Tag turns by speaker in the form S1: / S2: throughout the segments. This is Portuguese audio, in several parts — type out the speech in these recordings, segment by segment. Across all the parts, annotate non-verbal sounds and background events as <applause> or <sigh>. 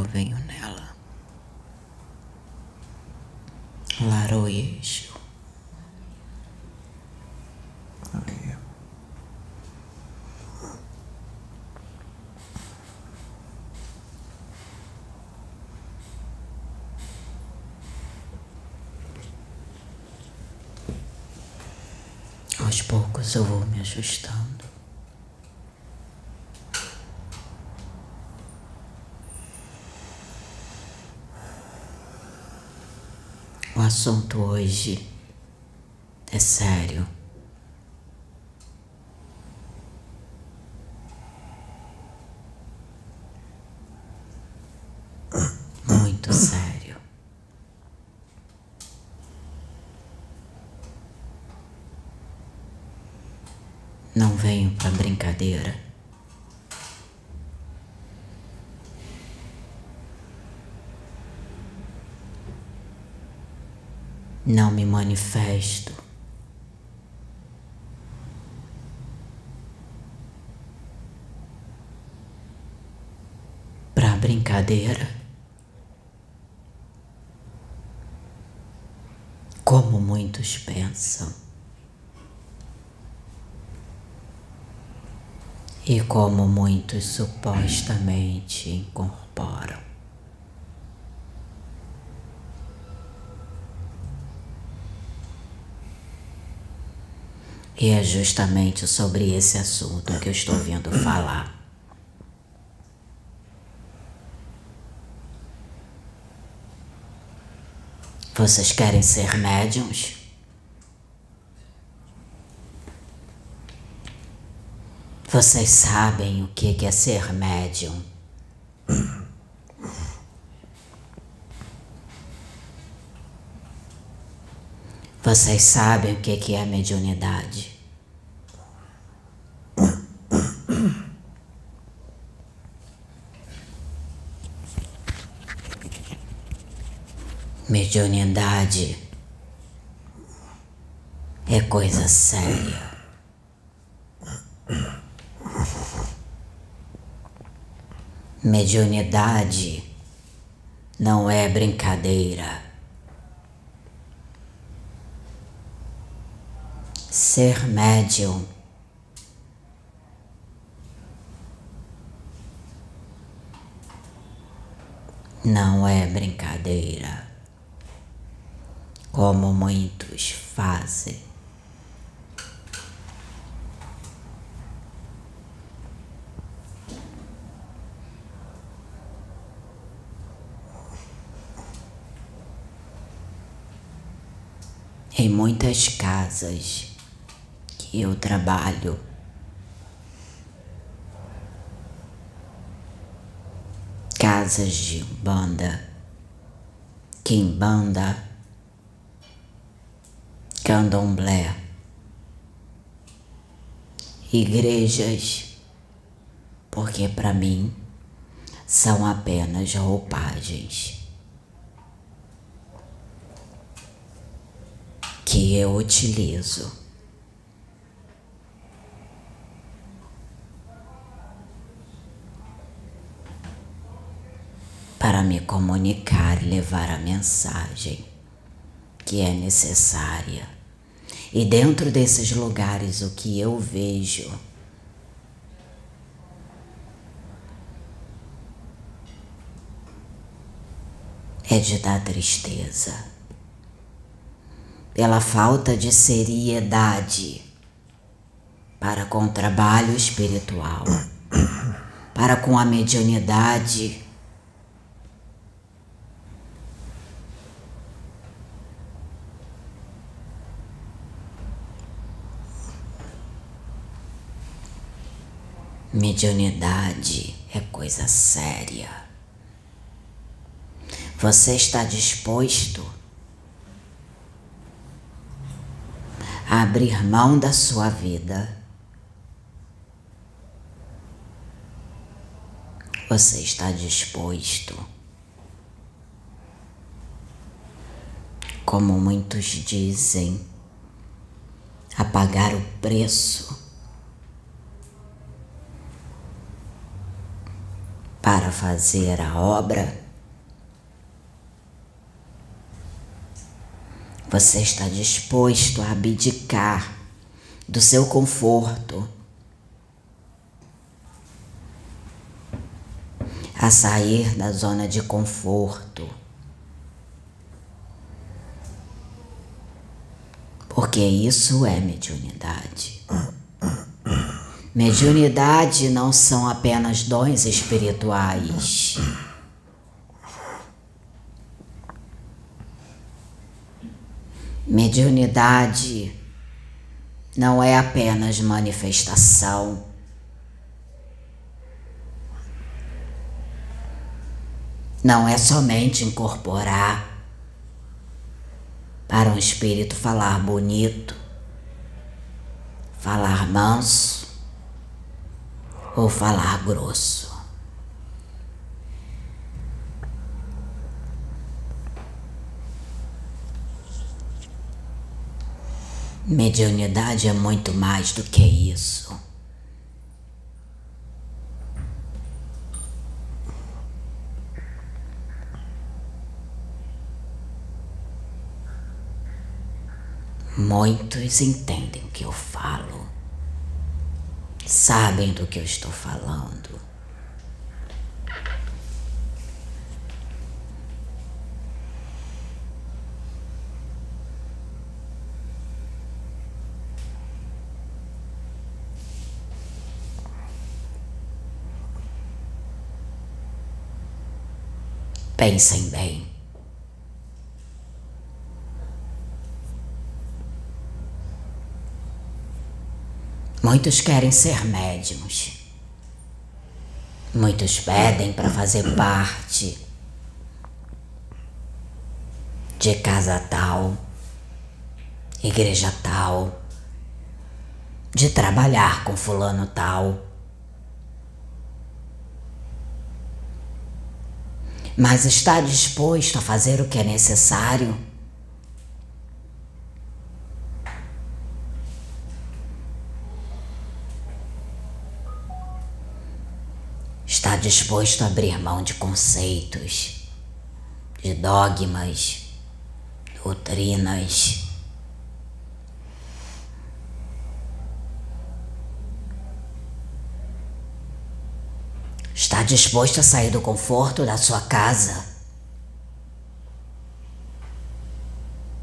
S1: eu venho nela. Laroyeixo.
S2: Aleluia.
S1: Aos poucos eu vou me ajustando. O assunto hoje é sério. Muito sério. Não venho para brincadeira. Não me manifesto. Para brincadeira. Como muitos pensam. E como muitos supostamente incorporam. E é justamente sobre esse assunto que eu estou vindo falar. Vocês querem ser médiums? Vocês sabem o que é ser médium? Vocês sabem o que é mediunidade? Mediunidade é coisa séria. Mediunidade não é brincadeira. Ser médium não é brincadeira, como muitos fazem. Em muitas casas eu trabalho, casas de banda, quimbanda, candomblé, igrejas, porque para mim são apenas roupagens. que eu utilizo. Para me comunicar e levar a mensagem que é necessária. E dentro desses lugares, o que eu vejo é de dar tristeza pela falta de seriedade para com o trabalho espiritual, para com a mediunidade. Mediunidade é coisa séria. Você está disposto a abrir mão da sua vida. Você está disposto, como muitos dizem, a pagar o preço para fazer a obra? Você está disposto a abdicar do seu conforto, a sair da zona de conforto, porque isso é mediunidade. Mediunidade não são apenas dons espirituais. Mediunidade não é apenas manifestação. Não é somente incorporar para um espírito falar bonito, falar manso ou falar grosso. Mediunidade é muito mais do que isso. Muitos entendem o que eu falo, sabem do que eu estou falando. Pensem bem. Muitos querem ser médiums. Muitos pedem para fazer parte de casa tal, igreja tal, de trabalhar com fulano tal. Mas está disposto a fazer o que é necessário? Disposto a abrir mão de conceitos, de dogmas, doutrinas. Está disposto a sair do conforto da sua casa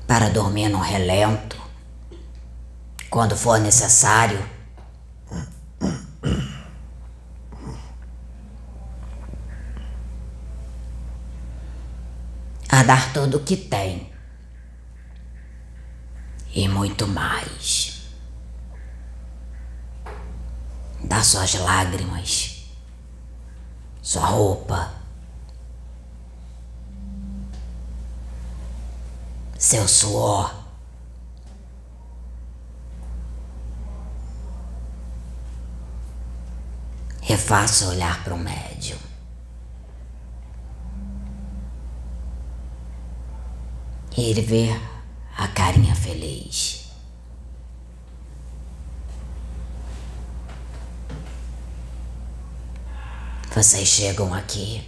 S1: para dormir no relento quando for necessário? A dar tudo o que tem e muito mais. Dar suas lágrimas, sua roupa, seu suor. Fácil olhar para o médium. E ele vê a carinha feliz. Vocês chegam aqui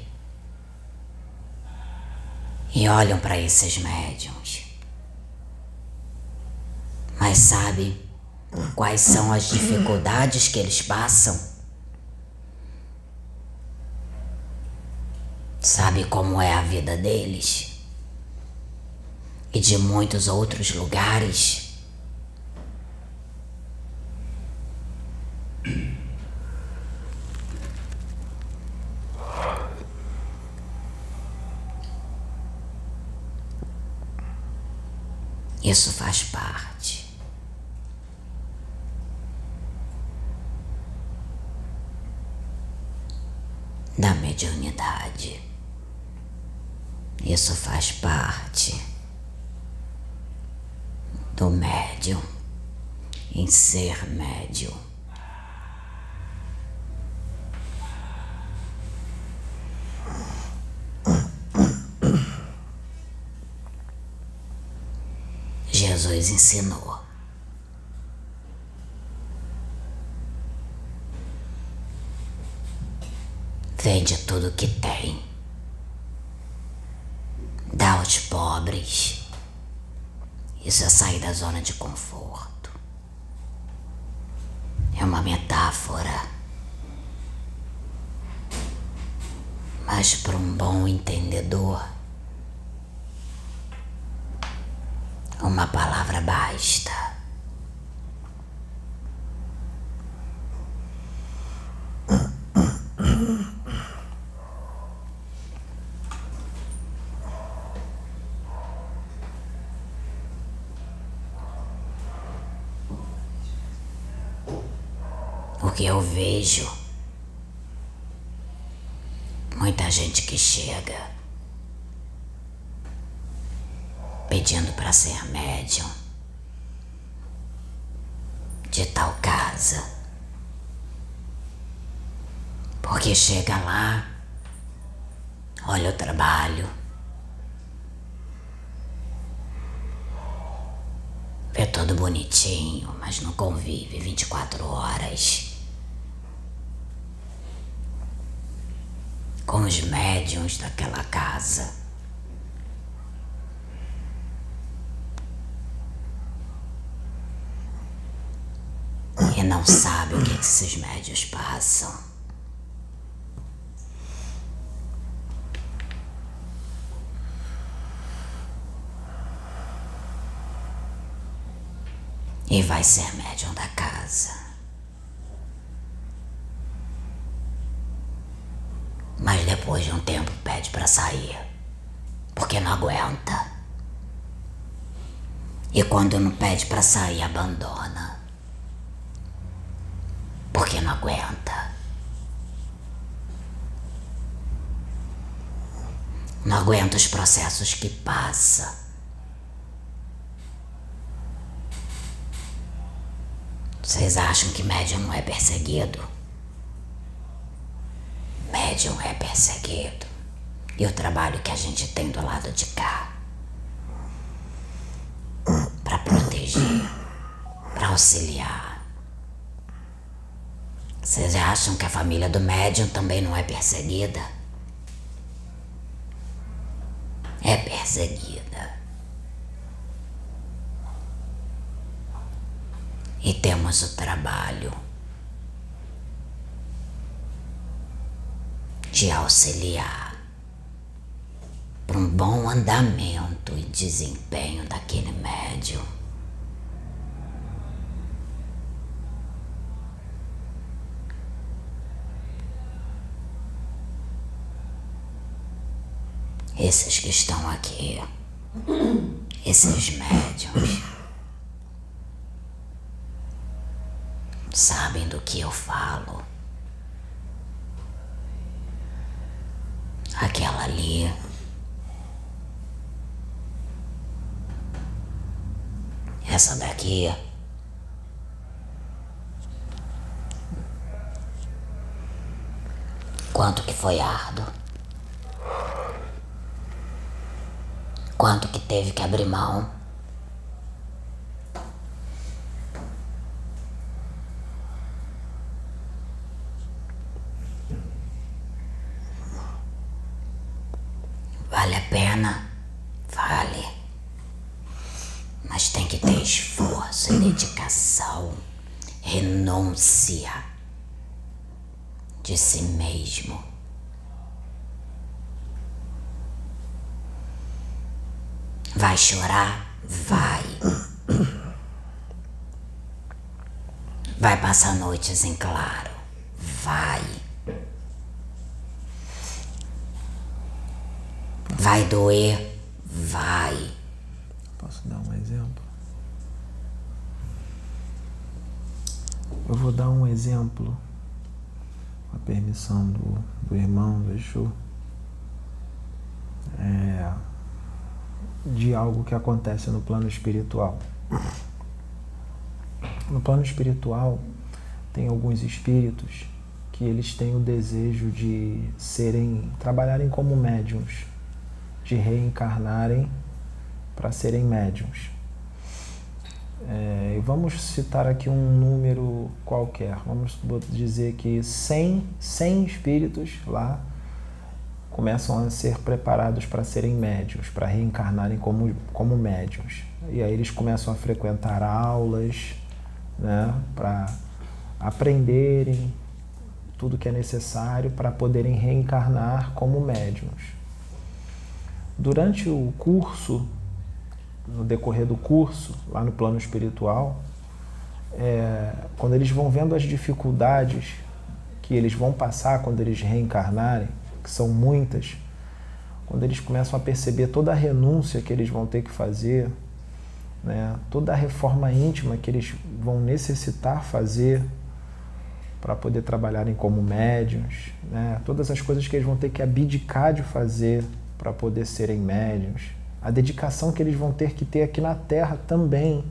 S1: e olham para esses médiums, mas sabe quais são as dificuldades que eles passam? Sabe como é a vida deles? E de muitos outros lugares. Isso faz parte. Da mediunidade. Isso faz parte do médium em ser médium. Jesus ensinou. Vende tudo que tem. Dá aos pobres. Isso é sair da zona de conforto. É uma metáfora. Mas para um bom entendedor, uma palavra basta. O vejo, muita gente que chega pedindo para ser médium de tal casa. Porque chega lá, olha o trabalho, vê todo bonitinho, mas não convive 24 horas. Com os médiums daquela casa. E não sabe o que esses médios passam. E vai ser médium da casa. Mas depois de um tempo pede para sair, porque não aguenta. E quando não pede para sair, abandona porque não aguenta. Não aguenta os processos que passa. Vocês acham que médium não é perseguido? Médium é perseguido. E o trabalho que a gente tem do lado de cá para proteger, para auxiliar. Vocês acham que a família do médium também não é perseguida? É perseguida. E temos o trabalho de auxiliar para um bom andamento e desempenho daquele médium. esses que estão aqui, esses médiums, sabem do que eu falo. Aquela ali. Essa daqui. Quanto que foi árduo. Quanto que teve que abrir mão. Vale a pena? Vale. Mas tem que ter esforço e dedicação, renúncia de si mesmo. Vai chorar? Vai. Vai passar noites em claro? Vai. Vai doer? Vai.
S2: Posso dar um exemplo? Eu vou dar um exemplo, com a permissão do, do irmão do Exu. É, de algo que acontece no plano espiritual. No plano espiritual, tem alguns espíritos que eles têm o desejo de serem, trabalharem como médiums, de reencarnarem para serem médiums. É, vamos citar aqui um número qualquer. Vamos dizer que 100, 100 espíritos lá começam a ser preparados para serem médios, para reencarnarem como, como médios. E aí eles começam a frequentar aulas, né, para aprenderem tudo que é necessário para poderem reencarnar como médiums. Durante o curso, no decorrer do curso, lá no plano espiritual, é, quando eles vão vendo as dificuldades que eles vão passar quando eles reencarnarem, que são muitas, quando eles começam a perceber toda a renúncia que eles vão ter que fazer, né, toda a reforma íntima que eles vão necessitar fazer para poder trabalharem como médiums, né, todas as coisas que eles vão ter que abdicar de fazer para poder serem médiums, a dedicação que eles vão ter que ter aqui na Terra também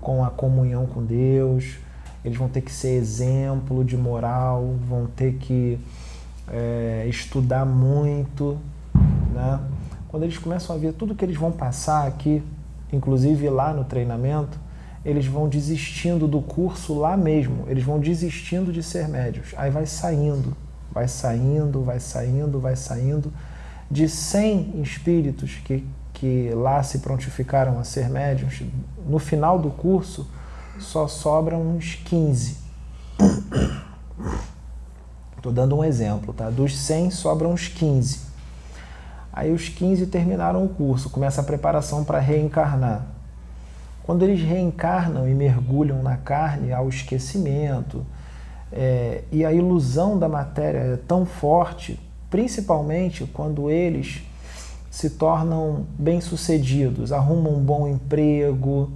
S2: com a comunhão com Deus, eles vão ter que ser exemplo de moral, vão ter que é, estudar muito, né? Quando eles começam a ver tudo que eles vão passar aqui, inclusive lá no treinamento, eles vão desistindo do curso lá mesmo, eles vão desistindo de ser médios. Aí vai saindo, vai saindo, vai saindo, vai saindo. De 100 espíritos que, que lá se prontificaram a ser médios, no final do curso só sobram uns 15. Estou dando um exemplo, tá? Dos 100 sobram uns 15. Aí os 15 terminaram o curso, começa a preparação para reencarnar. Quando eles reencarnam e mergulham na carne, há o esquecimento é, e a ilusão da matéria é tão forte, principalmente quando eles se tornam bem-sucedidos, arrumam um bom emprego,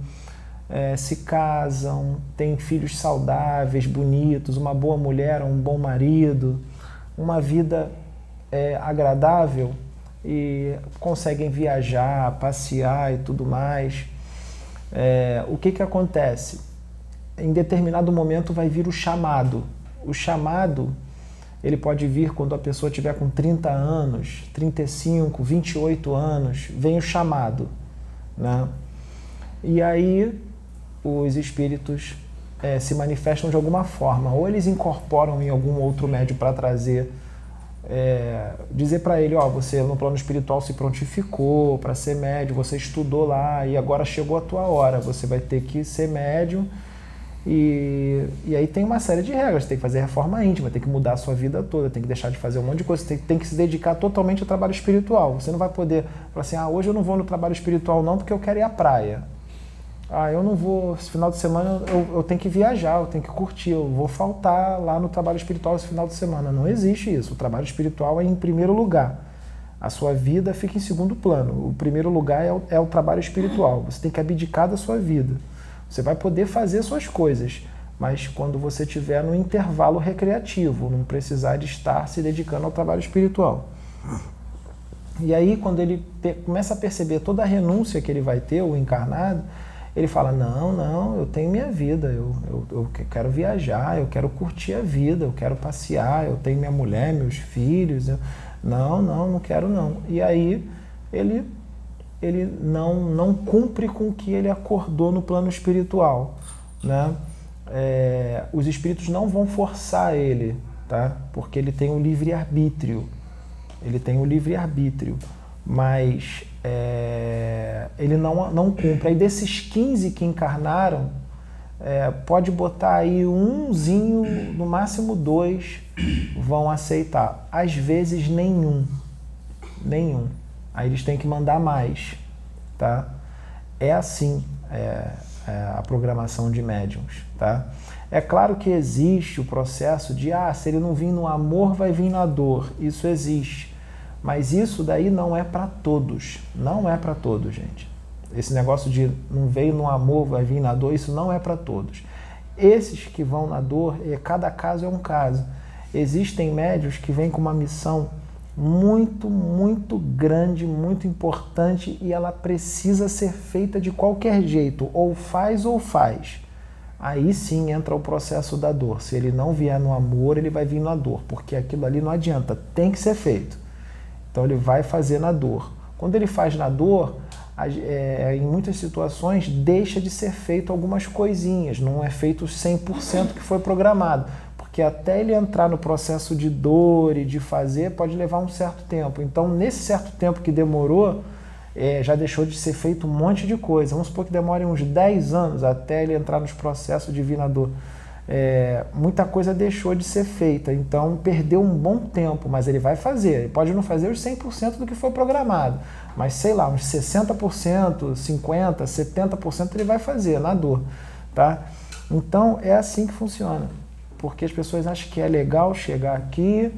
S2: é, se casam, têm filhos saudáveis, bonitos, uma boa mulher, um bom marido, uma vida é, agradável e conseguem viajar, passear e tudo mais. É, o que, que acontece? Em determinado momento vai vir o chamado. O chamado ele pode vir quando a pessoa tiver com 30 anos, 35, 28 anos, vem o chamado. Né? E aí os espíritos é, se manifestam de alguma forma, ou eles incorporam em algum outro médio para trazer, é, dizer para ele: Ó, você no plano espiritual se prontificou para ser médio, você estudou lá e agora chegou a tua hora, você vai ter que ser médio. E, e aí tem uma série de regras, tem que fazer reforma íntima, tem que mudar a sua vida toda, tem que deixar de fazer um monte de coisa, tem, tem que se dedicar totalmente ao trabalho espiritual. Você não vai poder falar assim, ah, hoje eu não vou no trabalho espiritual não porque eu quero ir à praia. Ah, eu não vou, esse final de semana eu, eu tenho que viajar, eu tenho que curtir, eu vou faltar lá no trabalho espiritual esse final de semana. Não existe isso. O trabalho espiritual é em primeiro lugar. A sua vida fica em segundo plano. O primeiro lugar é o, é o trabalho espiritual. Você tem que abdicar da sua vida. Você vai poder fazer suas coisas, mas quando você estiver no intervalo recreativo, não precisar de estar se dedicando ao trabalho espiritual. E aí, quando ele começa a perceber toda a renúncia que ele vai ter, o encarnado, ele fala: Não, não, eu tenho minha vida, eu, eu, eu, quero viajar, eu quero curtir a vida, eu quero passear, eu tenho minha mulher, meus filhos. Eu, não, não, não quero não. E aí ele, ele não, não cumpre com o que ele acordou no plano espiritual. Né? É, os espíritos não vão forçar ele, tá? porque ele tem o livre-arbítrio. Ele tem o livre-arbítrio. Mas é, ele não, não cumpre. Aí desses 15 que encarnaram, é, pode botar aí umzinho, no máximo dois vão aceitar. Às vezes nenhum. Nenhum. Aí eles têm que mandar mais. Tá? É assim é, é a programação de médiums. Tá? É claro que existe o processo de, ah, se ele não vir no amor, vai vir na dor. Isso existe. Mas isso daí não é para todos. Não é para todos, gente. Esse negócio de não veio no amor, vai vir na dor, isso não é para todos. Esses que vão na dor, cada caso é um caso. Existem médios que vêm com uma missão muito, muito grande, muito importante e ela precisa ser feita de qualquer jeito, ou faz ou faz. Aí sim entra o processo da dor. Se ele não vier no amor, ele vai vir na dor, porque aquilo ali não adianta, tem que ser feito. Então ele vai fazer na dor. Quando ele faz na dor, é, em muitas situações deixa de ser feito algumas coisinhas, não é feito 100% que foi programado, porque até ele entrar no processo de dor e de fazer pode levar um certo tempo. Então, nesse certo tempo que demorou, é, já deixou de ser feito um monte de coisa. Vamos supor que demore uns 10 anos até ele entrar nos processos divinador. É, muita coisa deixou de ser feita, então perdeu um bom tempo, mas ele vai fazer. Ele pode não fazer os 100% do que foi programado, mas sei lá, uns 60%, 50%, 70% ele vai fazer na dor. Tá? Então é assim que funciona, porque as pessoas acham que é legal chegar aqui,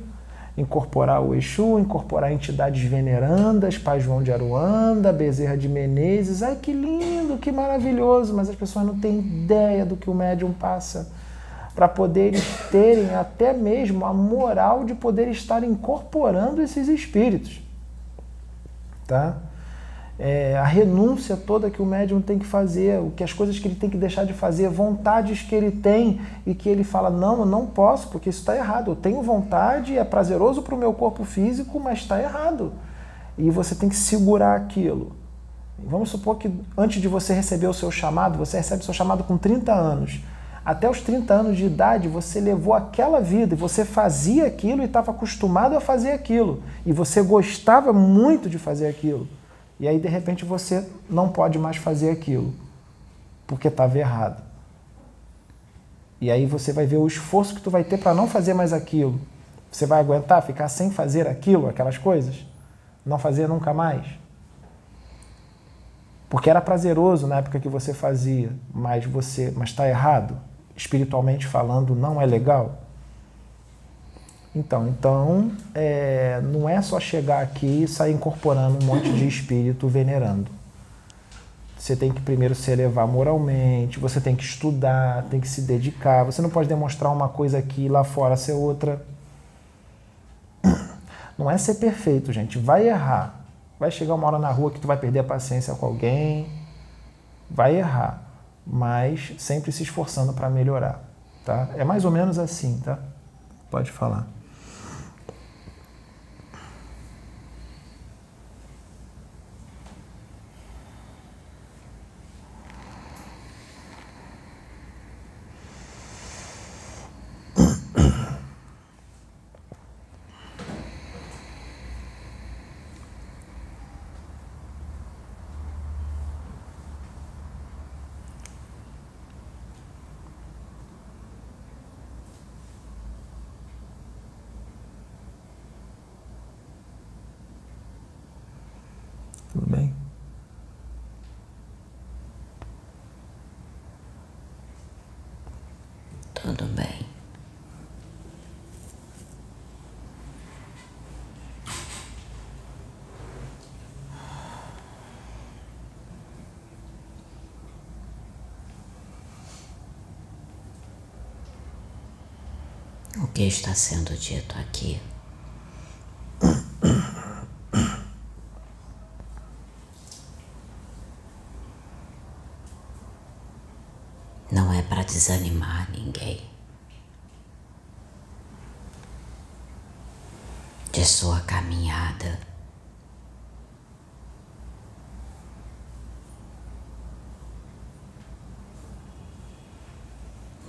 S2: incorporar o Exu, incorporar entidades venerandas, Pai João de Aruanda, Bezerra de Menezes. Ai, que lindo, que maravilhoso, mas as pessoas não têm ideia do que o médium passa para poderem terem até mesmo a moral de poder estar incorporando esses espíritos. Tá? É, a renúncia toda que o médium tem que fazer, o que as coisas que ele tem que deixar de fazer, vontades que ele tem e que ele fala não, eu não posso porque isso está errado. Eu tenho vontade, é prazeroso para o meu corpo físico, mas está errado. E você tem que segurar aquilo. Vamos supor que antes de você receber o seu chamado, você recebe o seu chamado com 30 anos. Até os 30 anos de idade, você levou aquela vida você fazia aquilo e estava acostumado a fazer aquilo. E você gostava muito de fazer aquilo. E aí, de repente, você não pode mais fazer aquilo, porque estava errado. E aí você vai ver o esforço que tu vai ter para não fazer mais aquilo. Você vai aguentar ficar sem fazer aquilo, aquelas coisas? Não fazer nunca mais? Porque era prazeroso na época que você fazia, mas você, mas está errado. Espiritualmente falando, não é legal. Então, então é, não é só chegar aqui e sair incorporando um monte de espírito venerando. Você tem que primeiro se elevar moralmente, você tem que estudar, tem que se dedicar. Você não pode demonstrar uma coisa aqui e lá fora ser outra. <clears throat> Não é ser perfeito, gente. Vai errar. Vai chegar uma hora na rua que tu vai perder a paciência com alguém. Vai errar. Mas sempre se esforçando para melhorar. Tá? É mais ou menos assim, tá? Pode falar. Tudo bem?
S1: Tudo bem. O que está sendo dito aqui? desanimar ninguém de sua caminhada.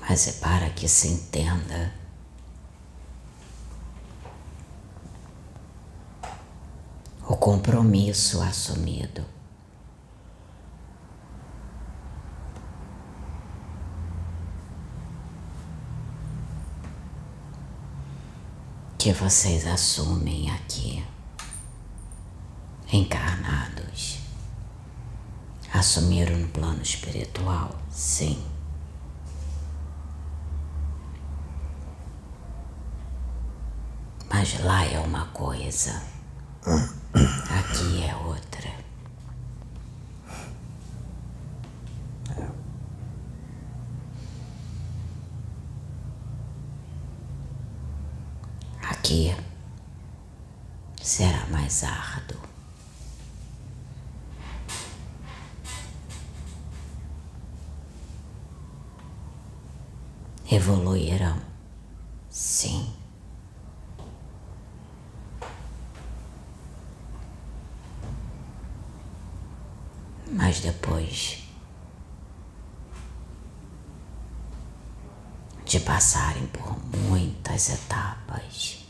S1: Mas é para que se entenda o compromisso assumido. que vocês assumem aqui, encarnados. Assumiram no plano espiritual, sim. Mas lá é uma coisa, aqui é outra. aqui será mais árduo. Evoluirão, sim. Mas depois de passarem por muitas etapas,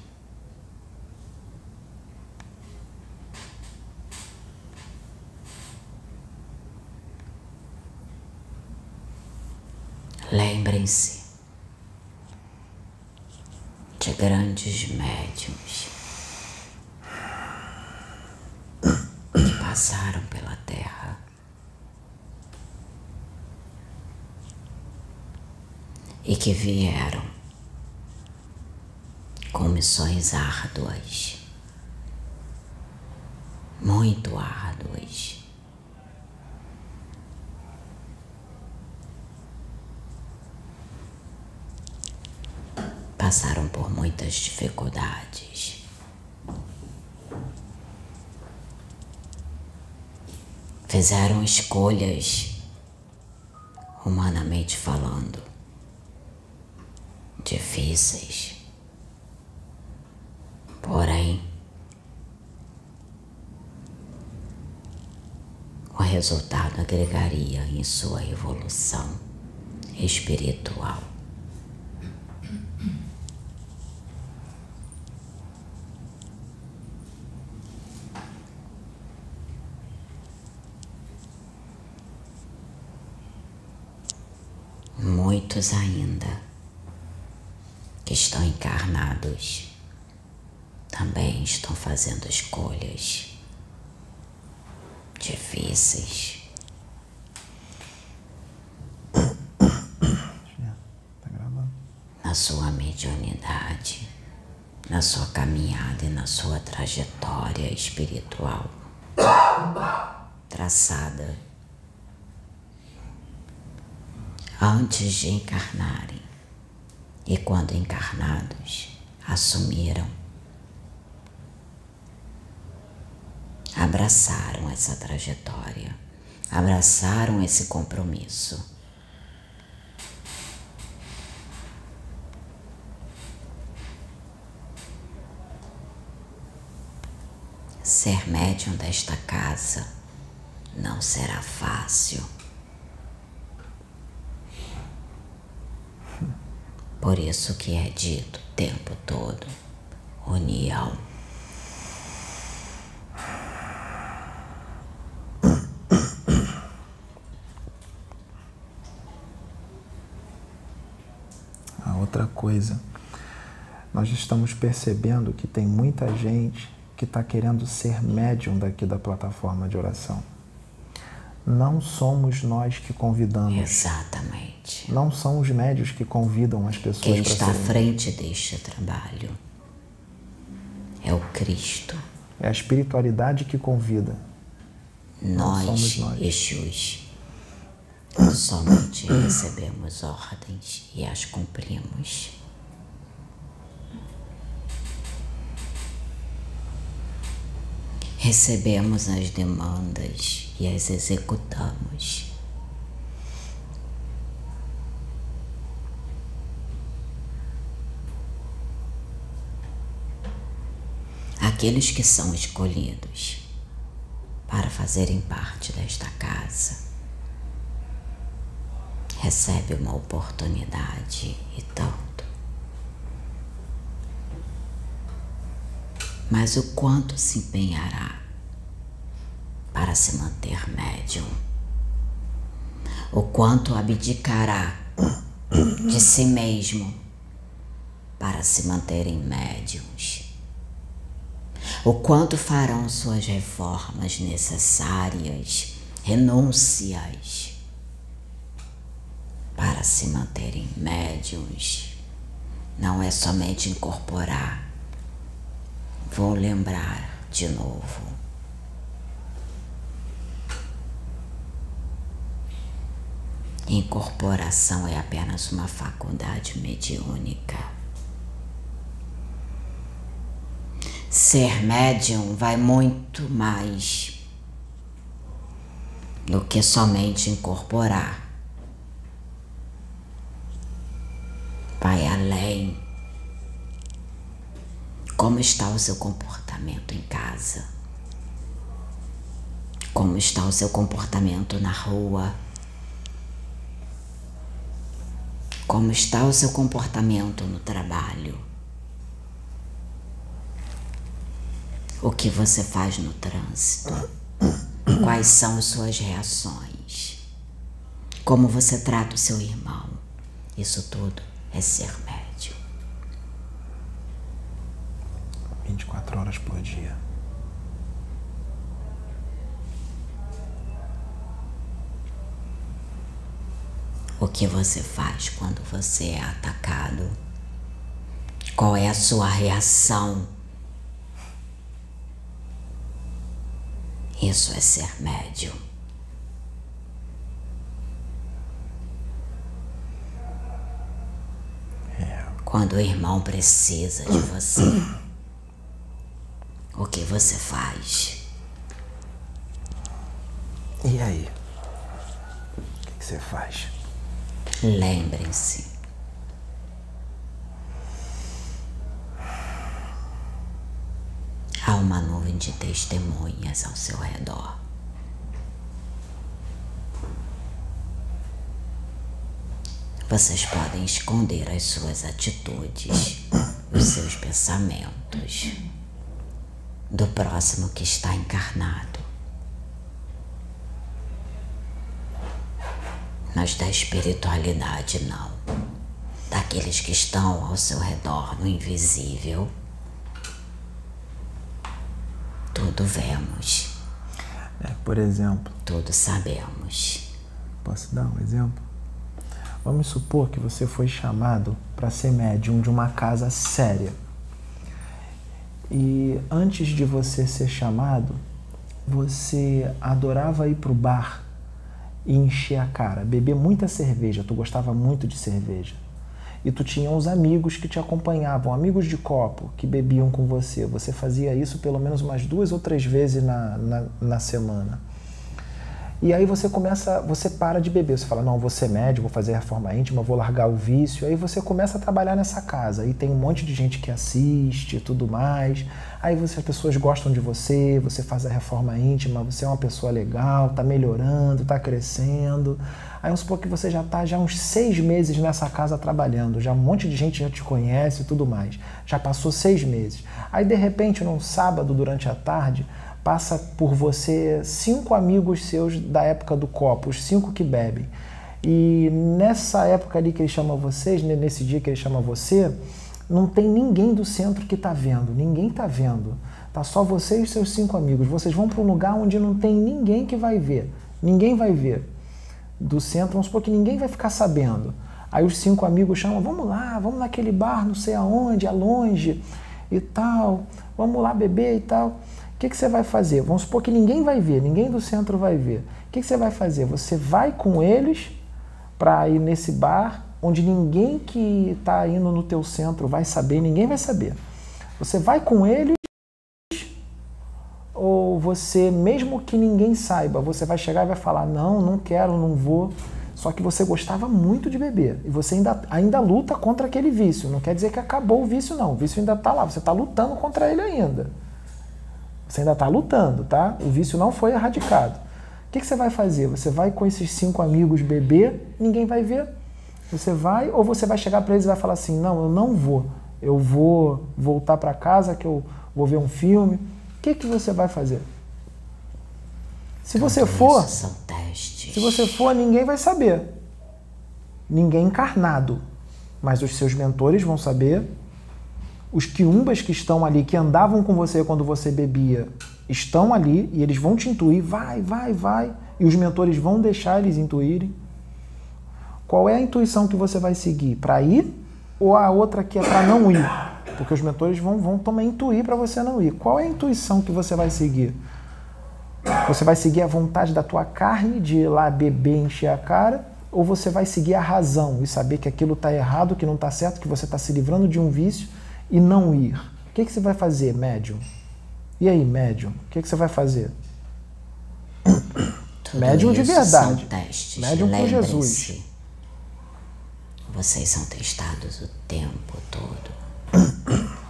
S1: lembrem-se de grandes médiums que passaram pela Terra. E que vieram com missões árduas, muito árduas. passaram por muitas dificuldades. Fizeram escolhas, humanamente falando, difíceis. Porém, o resultado agregaria em sua evolução espiritual. muitos ainda que estão encarnados também estão fazendo escolhas difíceis. Na sua mediunidade, na sua caminhada e na sua trajetória espiritual traçada antes de encarnarem e quando encarnados assumiram, abraçaram essa trajetória, abraçaram esse compromisso. Ser médium desta casa não será fácil. Por isso que é dito o tempo todo: união.
S2: A outra coisa, nós estamos percebendo que tem muita gente que está querendo ser médium daqui da plataforma de oração. Não somos nós que convidamos.
S1: Exatamente.
S2: Não são os médios que convidam as pessoas
S1: Quem está à frente deste trabalho é o Cristo.
S2: É a espiritualidade que convida.
S1: Nós,
S2: somos nós.
S1: Exus, somente recebemos ordens e as cumprimos. Recebemos as demandas e as executamos. Aqueles que são escolhidos para fazerem parte desta casa recebe uma oportunidade e tanto. Mas o quanto se empenhará para se manter médium? O quanto abdicará de si mesmo para se manterem médiums? O quanto farão suas reformas necessárias, renúncias, para se manterem médiums? Não é somente incorporar. Vou lembrar de novo. Incorporação é apenas uma faculdade mediúnica. Ser médium vai muito mais do que somente incorporar. Vai além. Como está o seu comportamento em casa? Como está o seu comportamento na rua? Como está o seu comportamento no trabalho? O que você faz no trânsito? Quais são as suas reações? Como você trata o seu irmão? Isso tudo é ser médio.
S2: 24 horas por dia.
S1: O que você faz quando você é atacado? Qual é a sua reação? Isso é ser médio.
S2: É.
S1: Quando o irmão precisa de você, o que você faz?
S2: E aí? O que você faz?
S1: Lembrem-se. Há uma nuvem de testemunhas ao seu redor. Vocês podem esconder as suas atitudes, os seus pensamentos do próximo que está encarnado. Mas da espiritualidade, não. Daqueles que estão ao seu redor no invisível. Tudo vemos.
S2: É, por exemplo.
S1: Tudo sabemos.
S2: Posso dar um exemplo? Vamos supor que você foi chamado para ser médium de uma casa séria. E antes de você ser chamado, você adorava ir para o bar e encher a cara, beber muita cerveja. Tu gostava muito de cerveja. E tu tinha uns amigos que te acompanhavam, amigos de copo, que bebiam com você. Você fazia isso pelo menos umas duas ou três vezes na, na, na semana. E aí você começa, você para de beber, você fala, não, vou ser médico, vou fazer reforma íntima, vou largar o vício. Aí você começa a trabalhar nessa casa. Aí tem um monte de gente que assiste e tudo mais. Aí você, as pessoas gostam de você, você faz a reforma íntima, você é uma pessoa legal, tá melhorando, tá crescendo. Aí vamos supor que você já está já uns seis meses nessa casa trabalhando, já um monte de gente já te conhece e tudo mais. Já passou seis meses. Aí de repente, num sábado durante a tarde, passa por você cinco amigos seus da época do copo, os cinco que bebem. E nessa época ali que ele chama vocês, nesse dia que ele chama você, não tem ninguém do centro que está vendo, ninguém está vendo. Tá só você e seus cinco amigos. Vocês vão para um lugar onde não tem ninguém que vai ver. Ninguém vai ver. Do centro, vamos supor que ninguém vai ficar sabendo. Aí os cinco amigos chamam, vamos lá, vamos naquele bar, não sei aonde, é longe e tal. Vamos lá beber e tal que, que você vai fazer? Vamos supor que ninguém vai ver, ninguém do centro vai ver. O que, que você vai fazer? Você vai com eles para ir nesse bar onde ninguém que está indo no teu centro vai saber, ninguém vai saber. Você vai com eles você, mesmo que ninguém saiba, você vai chegar e vai falar, não, não quero, não vou. Só que você gostava muito de beber e você ainda, ainda luta contra aquele vício. Não quer dizer que acabou o vício, não. O vício ainda está lá, você está lutando contra ele ainda. Você ainda está lutando, tá? O vício não foi erradicado. O que, que você vai fazer? Você vai com esses cinco amigos beber, ninguém vai ver. Você vai ou você vai chegar para eles e vai falar assim: não, eu não vou. Eu vou voltar para casa que eu vou ver um filme. O que, que você vai fazer? Se você for, se você for, ninguém vai saber. Ninguém encarnado, mas os seus mentores vão saber, os quiumbas que estão ali, que andavam com você quando você bebia, estão ali e eles vão te intuir, vai, vai, vai, e os mentores vão deixar eles intuírem. Qual é a intuição que você vai seguir? Para ir ou a outra que é para não ir? Porque os mentores vão, vão também intuir para você não ir. Qual é a intuição que você vai seguir? Você vai seguir a vontade da tua carne de ir lá beber, encher a cara? Ou você vai seguir a razão e saber que aquilo está errado, que não está certo, que você está se livrando de um vício e não ir, o que, que você vai fazer, médium? E aí, médium, o que, que você vai fazer?
S1: Tudo médium de verdade. Médium com Jesus. Vocês são testados o tempo todo. <coughs>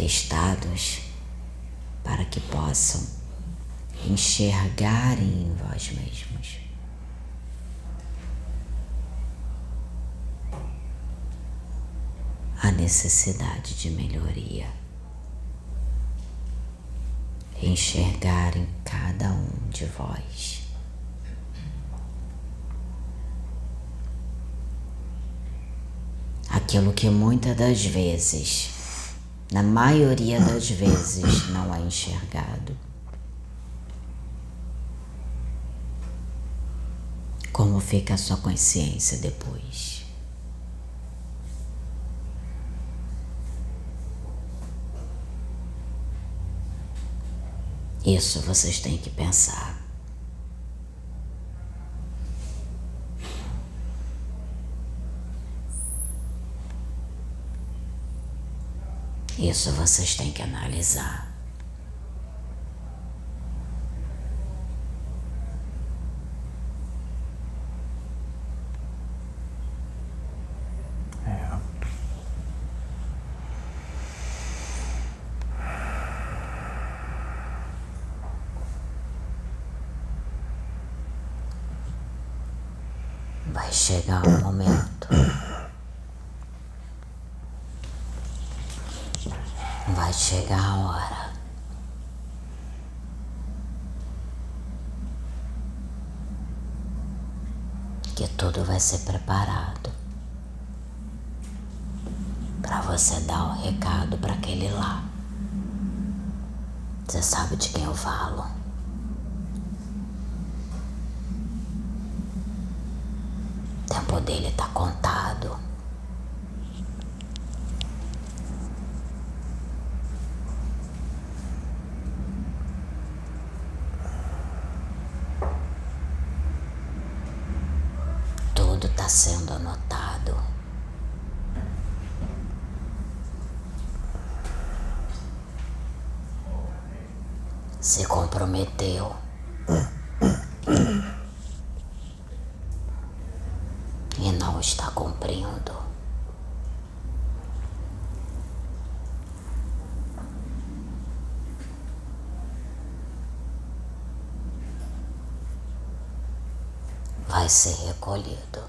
S1: testados para que possam enxergarem em vós mesmos. A necessidade de melhoria. Enxergar em cada um de vós. Aquilo que muitas das vezes na maioria das vezes não é enxergado. Como fica a sua consciência depois? Isso vocês têm que pensar. Isso vocês têm que analisar.
S2: É.
S1: Vai chegar um momento vai chegar a hora. Que tudo vai ser preparado para você dar o recado para aquele lá. Você sabe de quem eu falo? O tempo dele tá contado. sendo anotado. Se comprometeu. E não está cumprindo. Vai ser recolhido.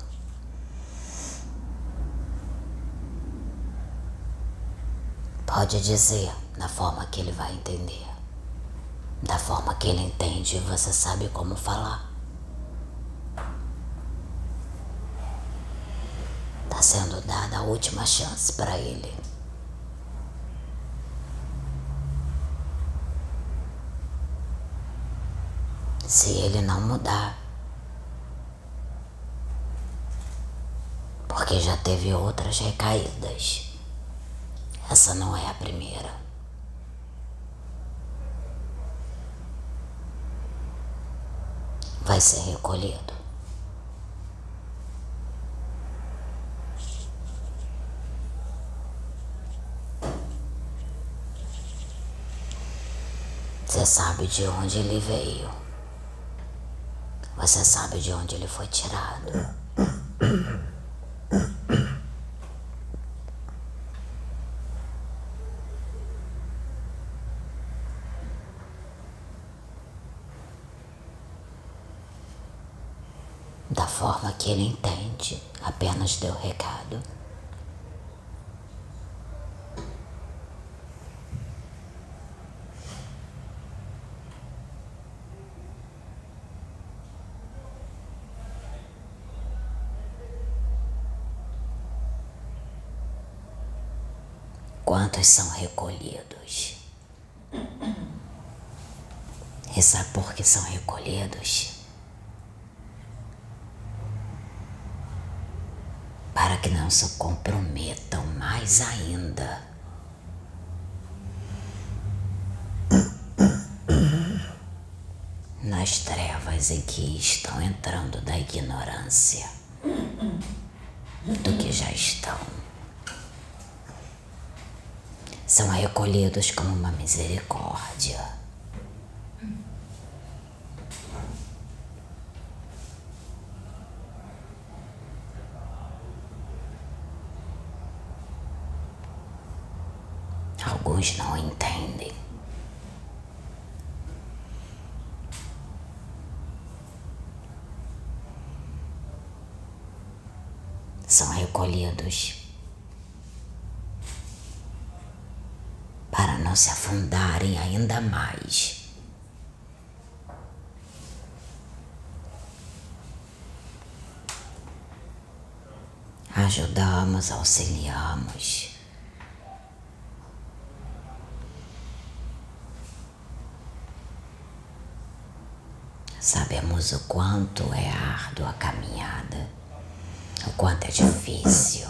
S1: Pode dizer na forma que ele vai entender. Da forma que ele entende, você sabe como falar. Está sendo dada a última chance para ele. Se ele não mudar, porque já teve outras recaídas. Essa não é a primeira. Vai ser recolhido. Você sabe de onde ele veio. Você sabe de onde ele foi tirado. <coughs> da forma que ele entende, apenas deu recado. Quantos são recolhidos? E sabe por que são recolhidos? para que não se comprometam mais ainda. Nas trevas em que estão entrando da ignorância do que já estão. São recolhidos como uma misericórdia Alguns não entendem. São recolhidos para não se afundarem ainda mais. Ajudamos, auxiliamos. O quanto é árdua a caminhada, o quanto é difícil.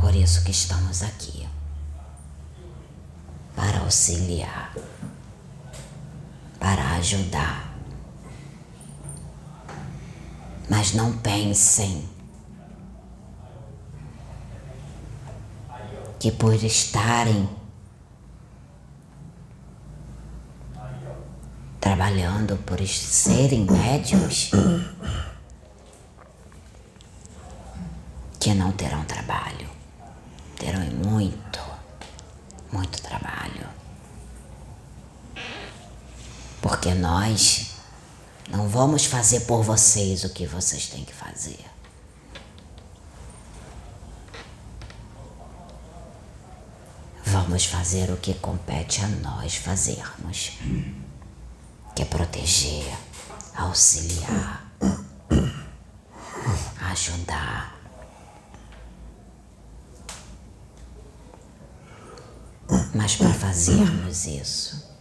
S1: Por isso que estamos aqui para auxiliar, para ajudar. Mas não pensem que por estarem trabalhando, por serem médios, que não terão trabalho. Terão muito, muito trabalho. Porque nós não vamos fazer por vocês o que vocês têm que fazer. Vamos fazer o que compete a nós fazermos, que é proteger, auxiliar, ajudar. Mas para fazermos isso,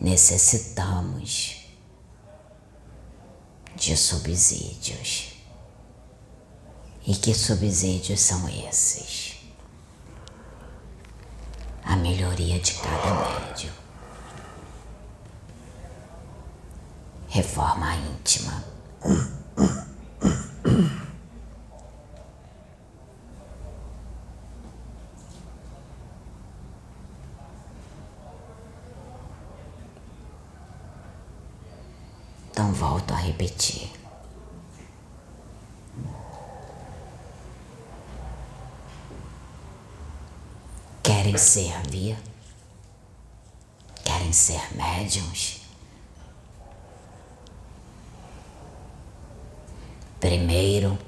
S1: necessitamos de subsídios. E que subsídios são esses? A melhoria de cada médio. Reforma íntima. Então volto a repetir. Querem servir? Querem ser médiums? Primeiro,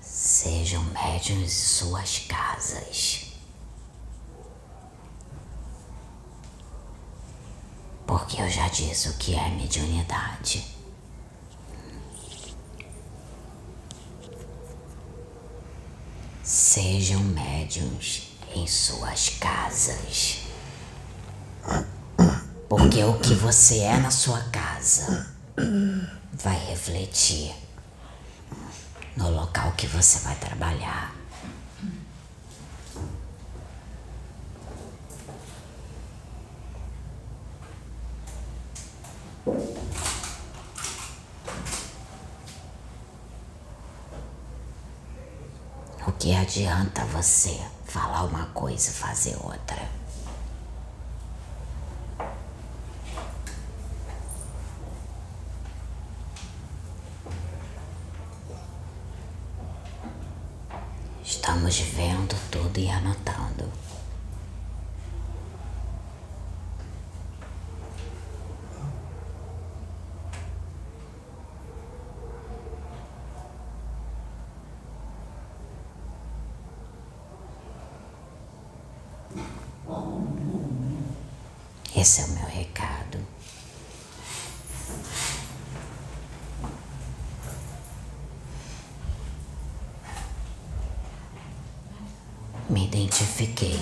S1: sejam médiums em suas casas. Porque eu já disse o que é mediunidade. Sejam médiums em suas casas. Porque o que você é na sua casa vai refletir no local que você vai trabalhar. O que adianta você falar uma coisa e fazer outra? Estamos vendo tudo e anotando. Esse é o meu recado. Me identifiquei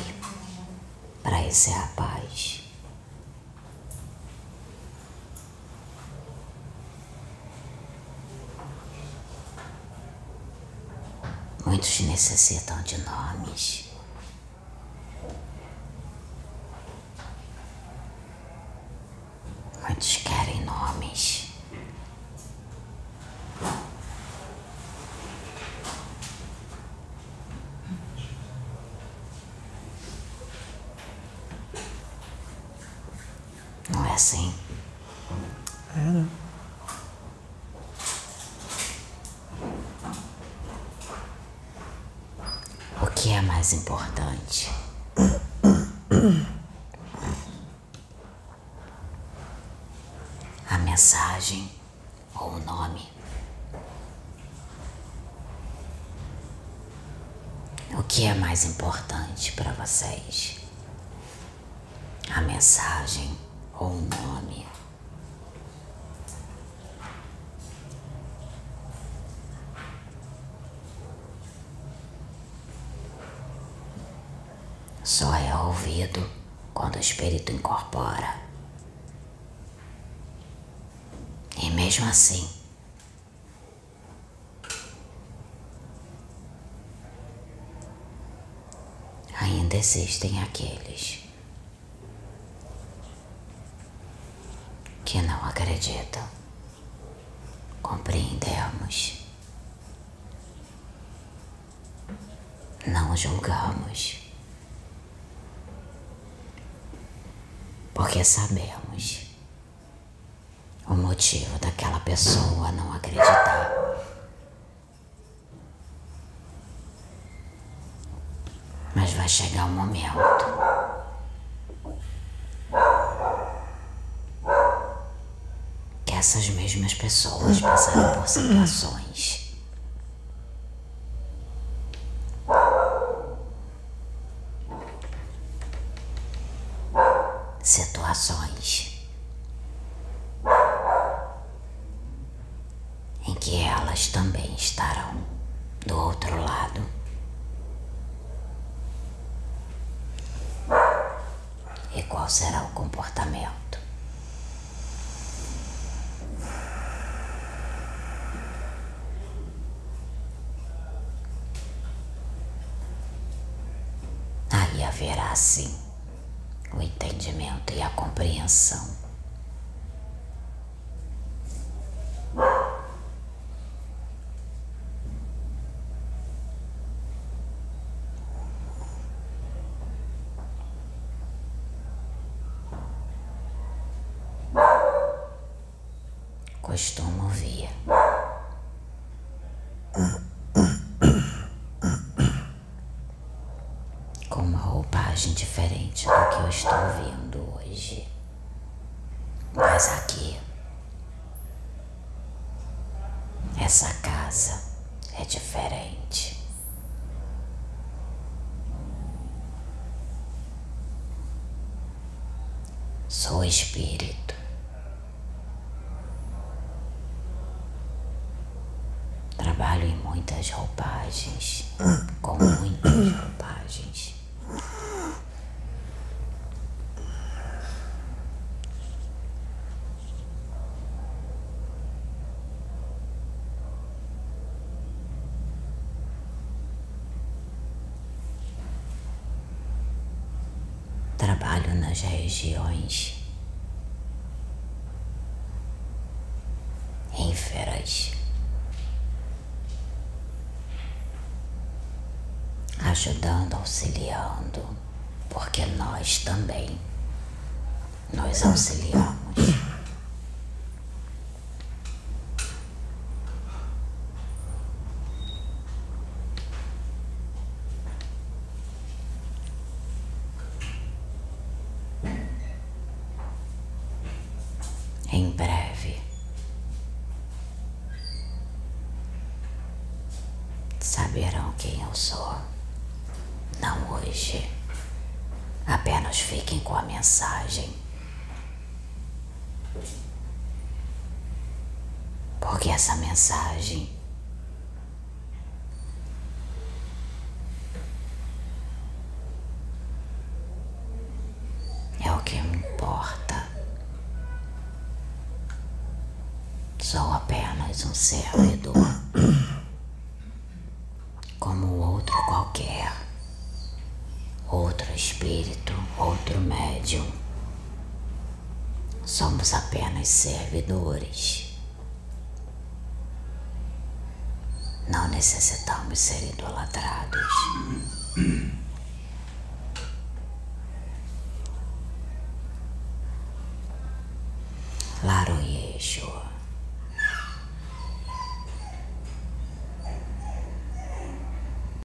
S1: para esse rapaz. Muitos necessitam de nomes. Muitos querem nomes. Não é assim?
S2: É, né?
S1: é mais importante? A mensagem ou o nome? O que é mais importante para vocês? A mensagem ou o nome? Só é ouvido quando o espírito incorpora. E mesmo assim, ainda existem aqueles que não acreditam. Compreendemos. Não julgamos. Porque sabemos o motivo daquela pessoa não acreditar. Mas vai chegar um momento. Que essas mesmas pessoas passaram por situações em que elas também estarão do outro lado. E qual será o comportamento? Aí haverá sim o entendimento e a compreensão. Costumo ouvir. Com uma roupagem diferente do que estou ouvindo hoje. Mas aqui, essa casa é diferente. Sou espírito. Trabalho em muitas roupagens, com muitas roupagens. Trabalho nas regiões ínferas, ajudando, auxiliando, porque nós também nos auxiliamos. Em breve, saberão quem eu sou. Não hoje. Apenas fiquem com a mensagem. Porque essa mensagem é o que importa. Sou apenas um servidor, como outro qualquer, outro espírito, outro médium. Somos apenas servidores. Não necessitamos ser idolatrados.